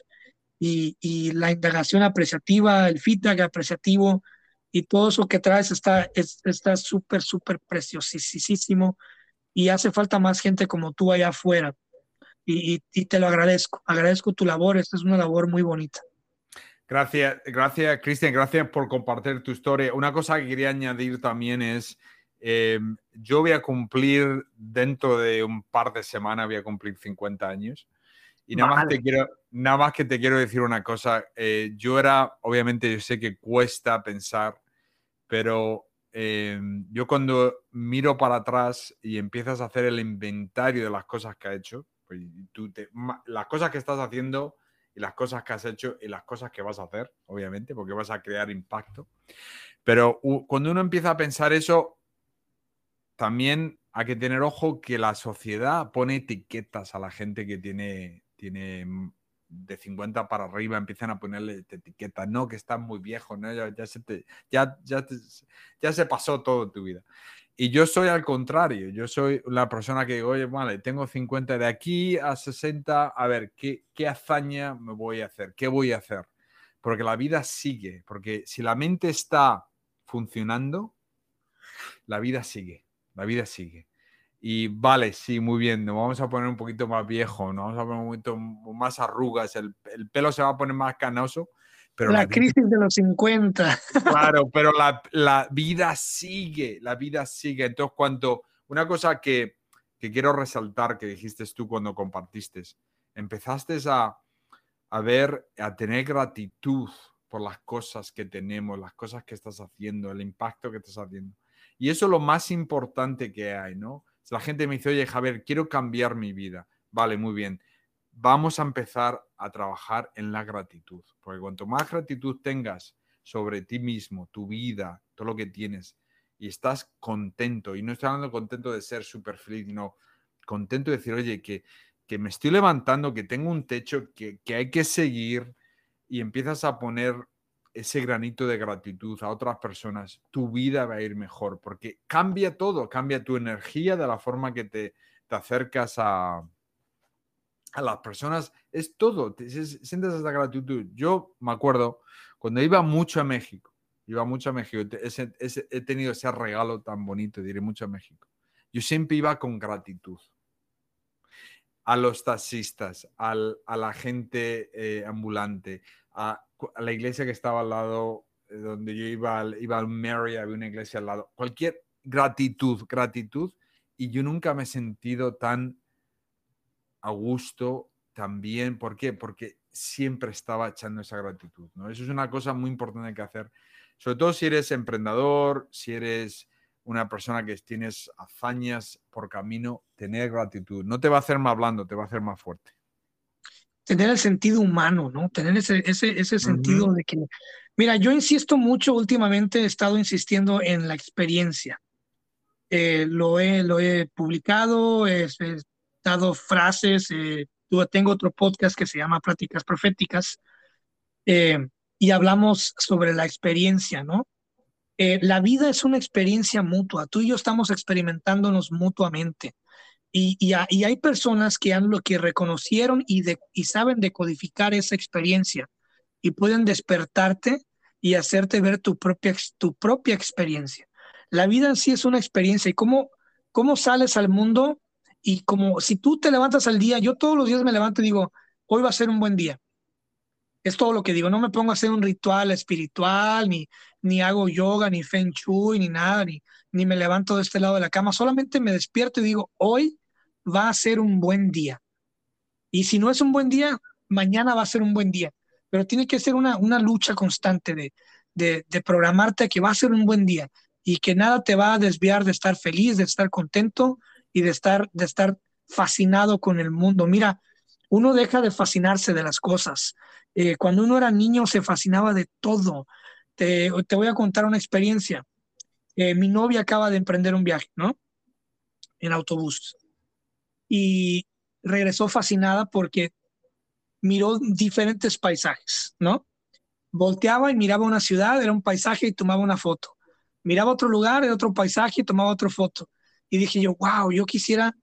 Speaker 1: y, y la indagación apreciativa, el feedback apreciativo y todo eso que traes está está súper, súper preciosísimo y hace falta más gente como tú allá afuera. Y, y, te lo agradezco, agradezco tu labor, esta es una labor muy bonita.
Speaker 2: Gracias, gracias, Cristian, gracias por compartir tu historia. Una cosa que quería añadir también es, em, yo voy a cumplir dentro de un par de semanas, voy a cumplir 50 años. Y nada, más, te quiero, nada más que te quiero decir una cosa. Eh, yo era, obviamente, yo sé que cuesta pensar, pero em, yo cuando miro para atrás y empiezas a hacer el inventario de las cosas que ha hecho, pues tú te, las cosas que estás haciendo y las cosas que has hecho y las cosas que vas a hacer, obviamente, porque vas a crear impacto. Pero cuando uno empieza a pensar eso, también hay que tener ojo que la sociedad pone etiquetas a la gente que tiene, tiene de 50 para arriba, empiezan a ponerle etiquetas, no, que estás muy viejo, ¿no? ya, ya, se ya, ya, ya se pasó todo tu vida. Y yo soy al contrario, yo soy la persona que digo, oye, vale, tengo 50 de aquí a 60, a ver, ¿qué, ¿qué hazaña me voy a hacer? ¿Qué voy a hacer? Porque la vida sigue, porque si la mente está funcionando, la vida sigue, la vida sigue. Y vale, sí, muy bien, nos vamos a poner un poquito más viejo, nos vamos a poner un poquito más arrugas, el, el pelo se va a poner más canoso. Pero
Speaker 1: la, crisis de los 50. (laughs)
Speaker 2: Claro, pero la, la, vida sigue, la vida sigue. Entonces, cuando una cosa que, que quiero resaltar que dijiste tú cuando compartiste, empezaste a, a ver, a tener gratitud por las cosas que tenemos, las cosas que estás haciendo, el impacto que estás haciendo. Y eso es lo más importante que hay, ¿no? la gente me dice, oye, Javier, quiero cambiar mi vida. Vale, muy bien. Vamos a empezar a trabajar en la gratitud, porque cuanto más gratitud tengas sobre ti mismo, tu vida, todo lo que tienes, y estás contento, y no estoy hablando contento de ser súper feliz, sino contento de decir, oye, que, que me estoy levantando, que tengo un techo, que, que hay que seguir, y empiezas a poner ese granito de gratitud a otras personas, tu vida va a ir mejor, porque cambia todo, cambia tu energía de la forma que te, te acercas a, a las personas, es todo, sientes esa gratitud. Yo me acuerdo cuando iba mucho a México, iba mucho a México, he tenido ese regalo tan bonito, diré mucho a México. Yo siempre iba con gratitud a los taxistas, al, a la gente eh, ambulante, a, la iglesia que estaba al lado, eh, donde yo iba, iba al Mary, había una iglesia al lado. Cualquier gratitud, gratitud. Y yo nunca me he sentido tan a gusto también. ¿Por qué? Porque siempre estaba echando esa gratitud. ¿no? Eso es una cosa muy importante que hacer. Sobre todo si eres emprendedor, si eres una persona que tienes hazañas por camino, tener gratitud. No te va a hacer más blando, te va a hacer más fuerte
Speaker 1: tener el sentido humano, ¿no? Tener ese, ese, ese sentido de que, mira, yo insisto mucho, últimamente he estado insistiendo en la experiencia. Eh, lo, he, lo he publicado, he, dado frases, eh, tengo otro podcast que se llama Prácticas Proféticas, eh, y hablamos sobre la experiencia, ¿no? la vida es una experiencia mutua, tú y yo estamos experimentándonos mutuamente. Y, hay personas que, han, lo que reconocieron y, y saben decodificar esa experiencia y pueden despertarte y hacerte ver tu propia, tu propia experiencia. La vida en sí es una experiencia y cómo, cómo sales al mundo y como si tú te levantas al día, yo todos los días me levanto y digo, hoy va a ser un buen día. Es todo lo que digo, no me pongo a hacer un ritual espiritual, ni, ni hago yoga, ni feng shui, ni nada, ni, ni me levanto de este lado de la cama, solamente me despierto y digo, hoy va a ser un buen día. Y si no es un buen día, mañana va a ser un buen día. Pero tiene que ser una, una lucha constante de, de, programarte que va a ser un buen día y que nada te va a desviar de estar feliz, de estar contento y de estar, de estar fascinado con el mundo. Mira, uno deja de fascinarse de las cosas. Eh, cuando uno era niño se fascinaba de todo. Te, te voy a contar una experiencia. Eh, mi novia acaba de emprender un viaje, ¿no? En autobús y regresó fascinada porque miró diferentes paisajes, ¿no? Volteaba y miraba una ciudad, era un paisaje y tomaba una foto. Miraba otro lugar, era otro paisaje y tomaba otra foto. Y dije yo, wow, yo quisiera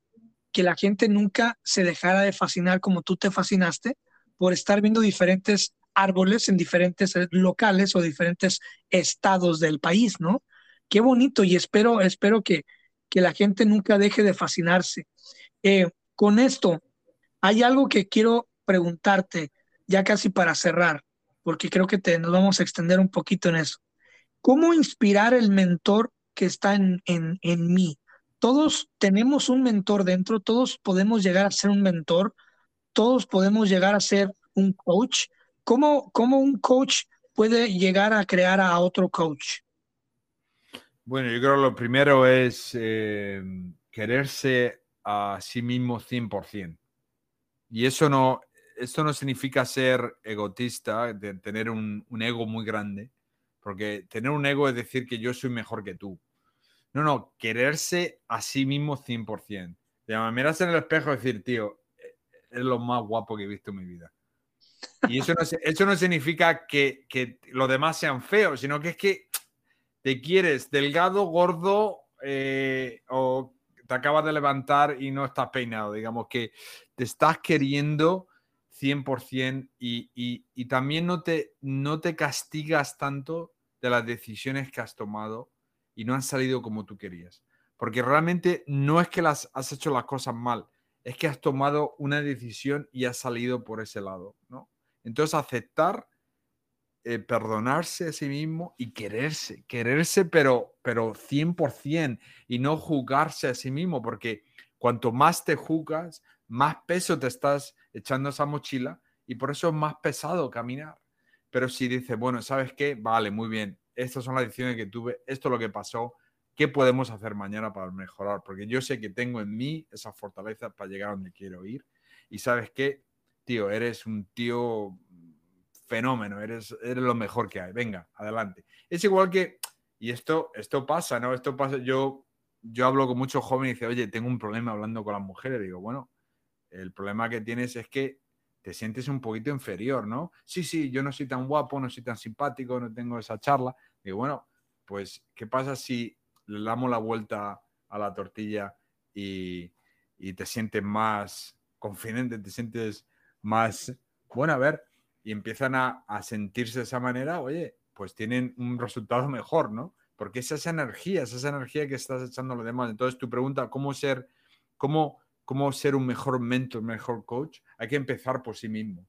Speaker 1: que la gente nunca se dejara de fascinar como tú te fascinaste por estar viendo diferentes árboles en diferentes locales o diferentes estados del país, ¿no? Qué bonito y espero, espero que, que la gente nunca deje de fascinarse. Eh, con esto, hay algo que quiero preguntarte, ya casi para cerrar, porque creo que te, nos vamos a extender un poquito en eso. ¿Cómo inspirar el mentor que está en, en, en mí? Todos tenemos un mentor dentro, todos podemos llegar a ser un mentor, todos podemos llegar a ser un coach. ¿Cómo, cómo un coach puede llegar a crear a otro coach?
Speaker 2: Bueno, yo creo que lo primero es eh, quererse a sí mismo 100%. Y eso no, esto no significa ser egotista, de tener un, ego muy grande, porque tener un ego es decir que yo soy mejor que tú. No, no, quererse a sí mismo 100%. De mirarse en el espejo y decir, tío, es lo más guapo que he visto en mi vida. Y eso no, eso no significa que, que los demás sean feos, sino que es que te quieres delgado, gordo eh, te acabas de levantar y no estás peinado, digamos que te estás queriendo 100% y, y, y también no te, no te castigas tanto de las decisiones que has tomado y no han salido como tú querías. porque realmente no es que las has hecho las cosas mal, es que has tomado una decisión y has salido por ese lado, ¿no? Entonces aceptar, eh, perdonarse a sí mismo y quererse, quererse pero, pero 100% y no juzgarse a sí mismo, porque cuanto más te juzgas, más peso te estás echando esa mochila y por eso es más pesado caminar. Pero si dices, bueno, ¿sabes qué? Vale, muy bien, estas son las decisiones que tuve, esto es lo que pasó, ¿qué podemos hacer mañana para mejorar? Porque yo sé que tengo en mí esa fortaleza para llegar a donde quiero ir. Y sabes qué, tío, eres un tío fenómeno, eres, eres lo mejor que hay. Venga, adelante. Es igual que, y esto, esto pasa, ¿no? Esto pasa, yo, yo hablo con muchos jóvenes y dice, oye, tengo un problema hablando con las mujeres. Digo, bueno, el problema que tienes es que te sientes un poquito inferior, ¿no? Sí, sí, yo no soy tan guapo, no soy tan simpático, no tengo esa charla. Digo, bueno, pues, ¿qué pasa si le damos la vuelta a la tortilla y, te sientes más confidente, te sientes más, bueno, a ver, y empiezan a, sentirse de esa manera, oye, pues tienen un resultado mejor, ¿no? Porque es esa energía, es esa energía que estás echando a los demás. Entonces, tu pregunta, ¿cómo ser, cómo cómo ser un mejor mentor, mejor coach, hay que empezar por sí mismo.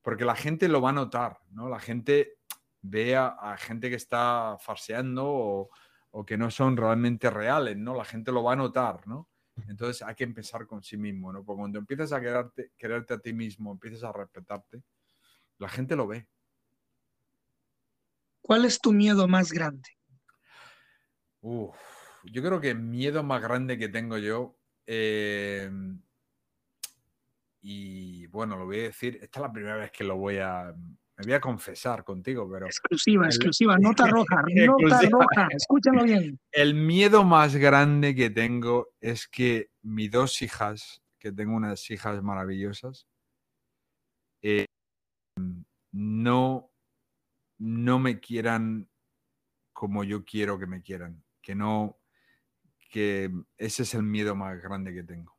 Speaker 2: Porque la gente lo va a notar, ¿no? La gente ve a, gente que está farseando o, que no son realmente reales, ¿no? La gente lo va a notar, ¿no? Entonces hay que empezar con sí mismo, ¿no? Porque cuando empiezas a quererte, quererte a ti mismo, empiezas a respetarte, la gente lo ve.
Speaker 1: ¿Cuál es tu miedo más grande?
Speaker 2: Uf, yo creo que el miedo más grande que tengo yo Em, y bueno, lo voy a decir, esta es la primera vez que lo voy a, me voy a confesar contigo, pero...
Speaker 1: Exclusiva, exclusiva, nota (laughs) roja, nota roja, escúchalo bien.
Speaker 2: El miedo más grande que tengo es que mis dos hijas, que tengo unas hijas maravillosas, eh, no, no me quieran como yo quiero que me quieran, que no, que ese es el miedo más grande que tengo.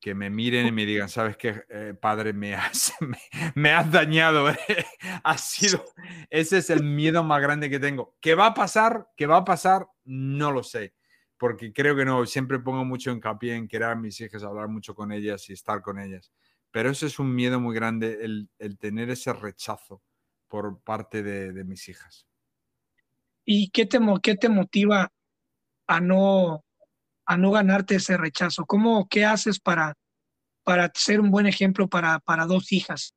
Speaker 2: Que me miren y me digan, sabes qué, eh, padre, me has, (laughs) me, has dañado. (laughs) Eh, ha sido, ese es el miedo más grande que tengo. ¿Qué va a pasar? ¿Qué va a pasar? No lo sé. Porque creo que no, siempre pongo mucho hincapié en querer a mis hijas, hablar mucho con ellas y estar con ellas. Pero ese es un miedo muy grande, el, tener ese rechazo por parte de, mis hijas.
Speaker 1: ¿Y qué te, qué te motiva a no, a no ganarte ese rechazo? ¿Cómo, qué haces para, para ser un buen ejemplo para, para dos hijas?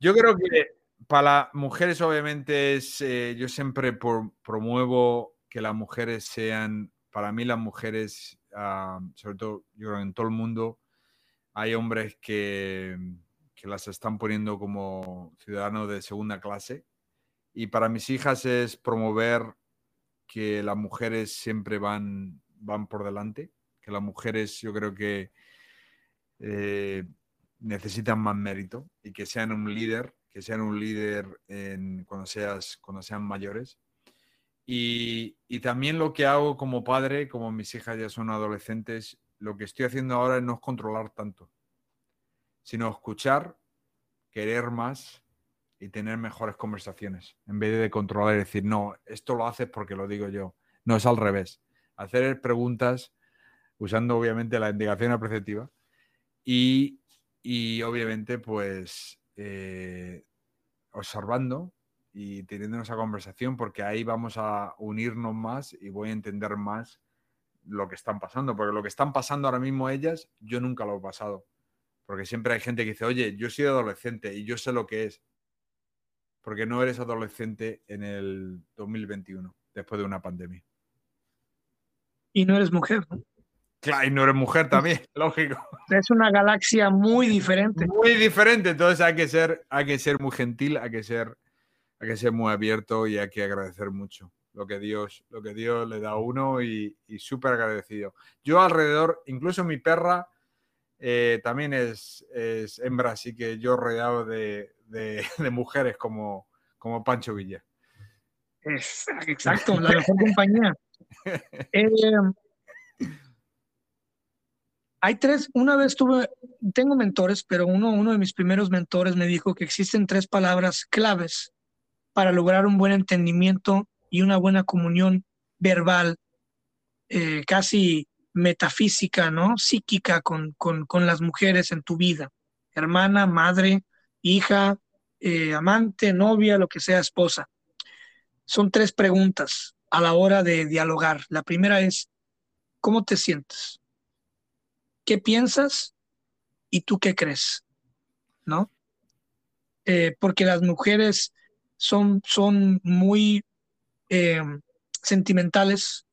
Speaker 2: Yo creo que para mujeres, obviamente, es, eh, yo siempre promuevo que las mujeres sean, para mí las mujeres, ah, sobre todo yo creo en todo el mundo, hay hombres que, que las están poniendo como ciudadanos de segunda clase. Y para mis hijas es promover que las mujeres siempre van, van por delante, que las mujeres yo creo que eh, necesitan más mérito y que sean un líder, que sean un líder en, cuando, seas, cuando sean mayores. Y, y, también lo que hago como padre, como mis hijas ya son adolescentes, lo que estoy haciendo ahora es no controlar tanto, sino escuchar, querer más y tener mejores conversaciones, en vez de controlar y decir, no, esto lo haces porque lo digo yo. No, es al revés. Hacer preguntas usando obviamente la indicación apreciativa y, y obviamente pues eh, observando y teniendo esa conversación porque ahí vamos a unirnos más y voy a entender más lo que están pasando, porque lo que están pasando ahora mismo ellas, yo nunca lo he pasado. Porque siempre hay gente que dice, oye, yo soy adolescente y yo sé lo que es porque no eres adolescente en el 2021, después de una pandemia.
Speaker 1: Y no eres mujer, ¿no?
Speaker 2: Claro, y no eres mujer también, (laughs) lógico.
Speaker 1: Es una galaxia muy diferente.
Speaker 2: Muy diferente, entonces hay que ser, hay que ser muy gentil, hay que ser, hay que ser muy abierto y hay que agradecer mucho lo que Dios, lo que Dios le da a uno y, súper agradecido. Yo alrededor, incluso mi perra eh, también es, es hembra, así que yo rodeado de, de, (laughs) mujeres como, como Pancho Villa.
Speaker 1: Exacto, la (laughs) mejor compañía. Eh, hay tres, una vez tuve, tengo mentores, pero uno, uno de mis primeros mentores me dijo que existen tres palabras claves para lograr un buen entendimiento y una buena comunión verbal eh, casi metafísica, ¿no? Psíquica con, con, las mujeres en tu vida. Hermana, madre, hija, eh, amante, novia, lo que sea, esposa. Son tres preguntas a la hora de dialogar. La primera es, ¿cómo te sientes? ¿Qué piensas? ¿Y tú qué crees? ¿No? Eh, porque las mujeres son, son muy eh, sentimentales,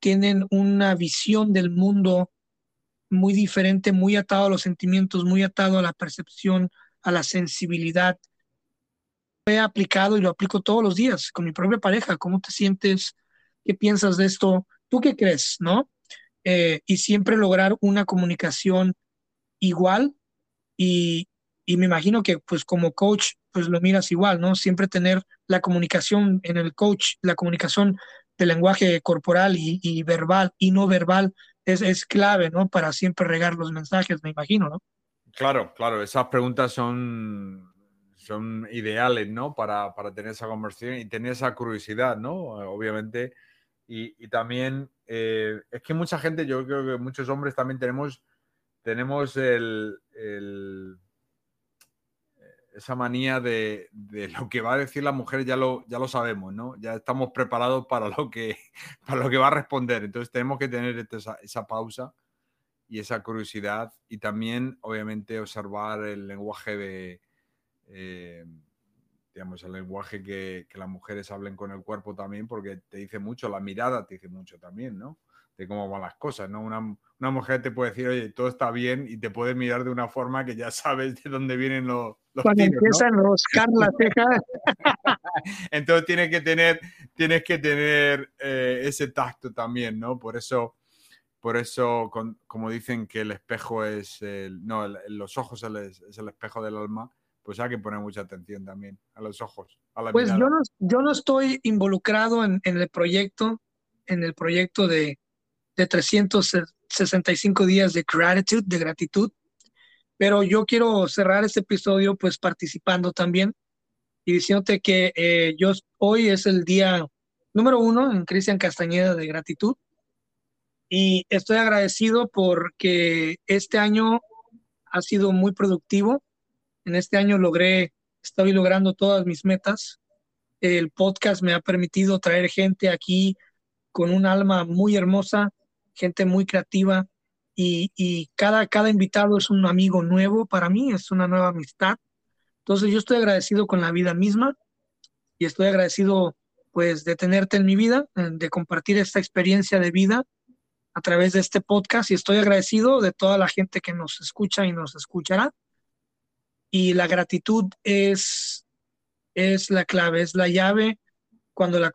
Speaker 1: tienen una visión del mundo muy diferente, muy atado a los sentimientos, muy atado a la percepción, a la sensibilidad. He aplicado y lo aplico todos los días con mi propia pareja. ¿Cómo te sientes? ¿Qué piensas de esto? ¿Tú qué crees? ¿No? Eh, y siempre lograr una comunicación igual y, y me imagino que pues como coach pues lo miras igual, ¿no? Siempre tener la comunicación en el coach, la comunicación de lenguaje corporal y, verbal y no verbal es, es, clave, ¿no? Para siempre regar los mensajes, me imagino, ¿no?
Speaker 2: Claro, claro, esas preguntas son, son ideales, ¿no? Para, para tener esa conversación y tener esa curiosidad, ¿no? Obviamente. Y, y también eh, es que mucha gente, yo creo que muchos hombres también tenemos, tenemos el, el esa manía de, lo que va a decir la mujer ya lo, ya lo sabemos, ¿no? Ya estamos preparados para lo, que, (laughs) para lo que va a responder. Entonces tenemos que tener este, esa, pausa y esa curiosidad y también, obviamente, observar el lenguaje de, eh, digamos, el lenguaje que, que, las mujeres hablen con el cuerpo también, porque te dice mucho, la mirada te dice mucho también, ¿no? De cómo van las cosas, ¿no? Una, una mujer te puede decir, oye, todo está bien y te puede mirar de una forma que ya sabes de dónde vienen los, los
Speaker 1: Cuando empiezan a buscar la ceja. (laughs)
Speaker 2: Entonces tienes que tener, tienes que tener eh, ese tacto también, ¿no? Por eso, por eso como dicen que el espejo es, el, no, los ojos es el, espejo del alma, pues hay que poner mucha atención también a los ojos. A la
Speaker 1: pues yo no, yo no estoy involucrado en, en el proyecto, en el proyecto de, de 365 días de gratitud, de gratitud pero yo quiero cerrar este episodio pues participando también y diciéndote que eh, yo hoy es el día número uno en Cristian Castañeda de gratitud y estoy agradecido porque este año ha sido muy productivo. En este año logré, estoy logrando todas mis metas. El podcast me ha permitido traer gente aquí con un alma muy hermosa, gente muy creativa, y, cada, invitado es un amigo nuevo para mí, es una nueva amistad. Entonces yo estoy agradecido con la vida misma y estoy agradecido pues de tenerte en mi vida, de compartir esta experiencia de vida a través de este podcast y estoy agradecido de toda la gente que nos escucha y nos escuchará. Y la gratitud es, es la clave, es la llave cuando la,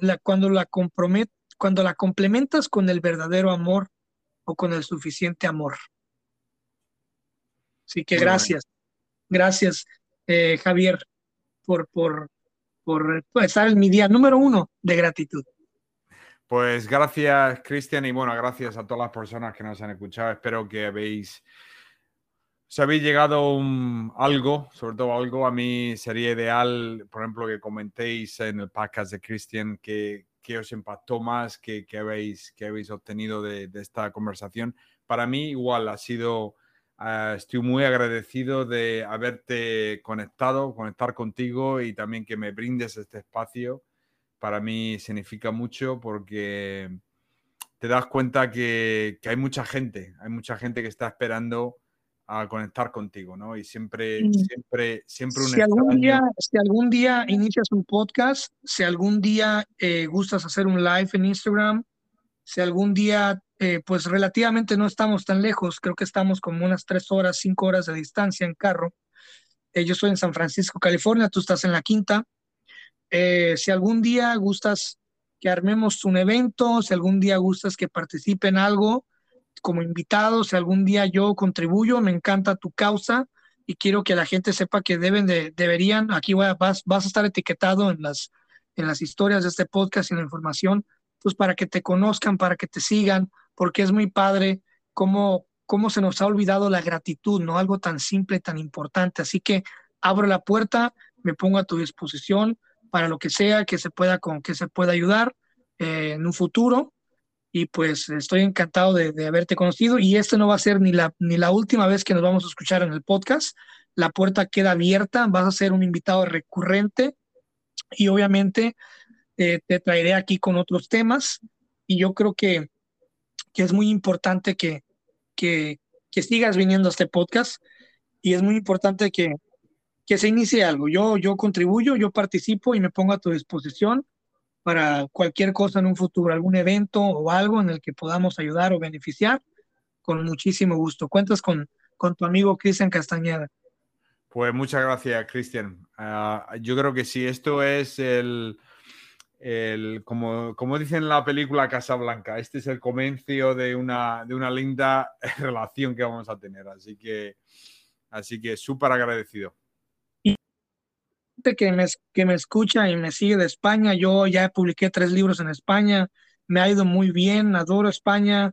Speaker 1: la, cuando, la compromet, cuando la complementas con el verdadero amor o con el suficiente amor. Así que gracias, gracias eh, Javier por, por, por, estar en mi día número uno de gratitud.
Speaker 2: Pues gracias, Cristian, y bueno, gracias a todas las personas que nos han escuchado. Espero que habéis, os habéis llegado un, algo, sobre todo algo. A mí sería ideal, por ejemplo, que comentéis en el podcast de Cristian que, qué os impactó más, qué, habéis, qué habéis obtenido de, esta conversación. Para mí igual ha sido, ah, estoy muy agradecido de haberte conectado, conectar contigo y también que me brindes este espacio. Para mí significa mucho porque te das cuenta que, que hay mucha gente, hay mucha gente que está esperando a conectar contigo, ¿no? Y siempre, siempre, siempre
Speaker 1: un si algún día, Si algún día inicias un podcast, si algún día eh, gustas hacer un live en Instagram, si algún día, eh, pues relativamente no estamos tan lejos, creo que estamos como unas tres horas, cinco horas de distancia en carro. Eh, yo estoy en San Francisco, California, tú estás en la quinta. si algún día gustas que armemos un evento, si algún día gustas que participe en algo, como invitado, si algún día yo contribuyo, me encanta tu causa y quiero que la gente sepa que deben de, deberían, aquí vas, a estar etiquetado en las, historias de este podcast y en la información, pues para que te conozcan, para que te sigan, porque es muy padre cómo, cómo se nos ha olvidado la gratitud, ¿no? Algo tan simple, tan importante. Así que abro la puerta, me pongo a tu disposición para lo que sea que se pueda, con que se pueda ayudar eh, en un futuro y pues estoy encantado de, haberte conocido y este no va a ser ni la, ni la última vez que nos vamos a escuchar en el podcast. La puerta queda abierta, vas a ser un invitado recurrente y obviamente eh, te traeré aquí con otros temas y yo creo que, que es muy importante que, que, que, sigas viniendo a este podcast y es muy importante que, que se inicie algo. Yo, yo contribuyo, yo participo y me pongo a tu disposición para cualquier cosa en un futuro, algún evento o algo en el que podamos ayudar o beneficiar, con muchísimo gusto. Cuentas con, con tu amigo Cristian Castañeda.
Speaker 2: Pues muchas gracias, Cristian. Ah, yo creo que sí, esto es el, el como, como dicen en la película Casablanca, este es el comienzo de una, de una linda (laughs) relación que vamos a tener. Así que, así que súper agradecido
Speaker 1: que me, que me escucha y me sigue de España, yo ya publiqué tres libros en España, me ha ido muy bien, adoro España.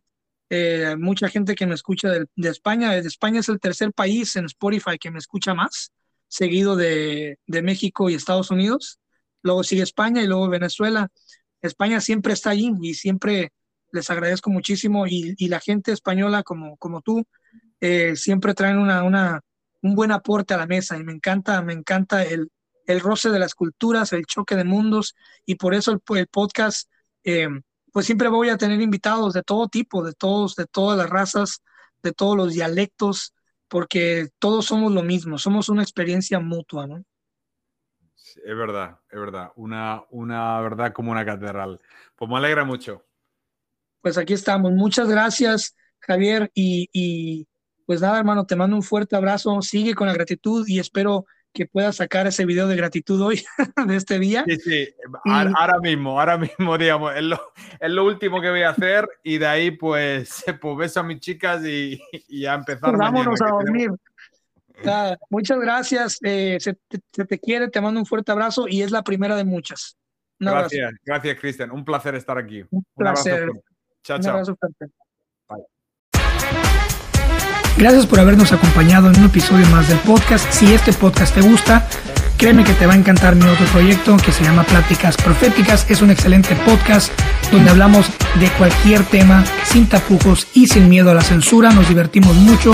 Speaker 1: Eh, mucha gente que me escucha de, de, España. España es el tercer país en Spotify que me escucha más, seguido de, de México y Estados Unidos. Luego sigue España y luego Venezuela. España siempre está allí y siempre les agradezco muchísimo. Y, y la gente española como, como tú eh, siempre traen una, una, un buen aporte a la mesa y me encanta, me encanta el, el roce de las culturas, el choque de mundos, y por eso el, podcast, eh, pues siempre voy a tener invitados de todo tipo, de todos, de todas las razas, de todos los dialectos, porque todos somos lo mismo, somos una experiencia mutua, ¿no?
Speaker 2: Es verdad, es verdad, una, una verdad como una catedral. Pues me alegra mucho.
Speaker 1: Pues aquí estamos. Muchas gracias, Javier, y, y pues nada, hermano, te mando un fuerte abrazo, sigue con la gratitud y espero que pueda sacar ese video de gratitud hoy, (laughs) de este día.
Speaker 2: Sí, sí, ahora mismo, ahora mismo, digamos, es lo, es lo, último que voy a hacer y de ahí pues, (laughs) pues beso a mis chicas y, y a empezar.
Speaker 1: vámonos a dormir. muchas gracias, eh, se, te, quiere, te mando un fuerte abrazo y es la primera de muchas.
Speaker 2: gracias, gracias Cristian, un placer estar aquí.
Speaker 1: Un, placer.
Speaker 2: Chao, chao.
Speaker 1: Gracias por habernos acompañado en un episodio más del podcast. Si este podcast te gusta, créeme que te va a encantar mi otro proyecto que se llama Pláticas Proféticas. Es un excelente podcast donde hablamos de cualquier tema sin tapujos y sin miedo a la censura. Nos divertimos mucho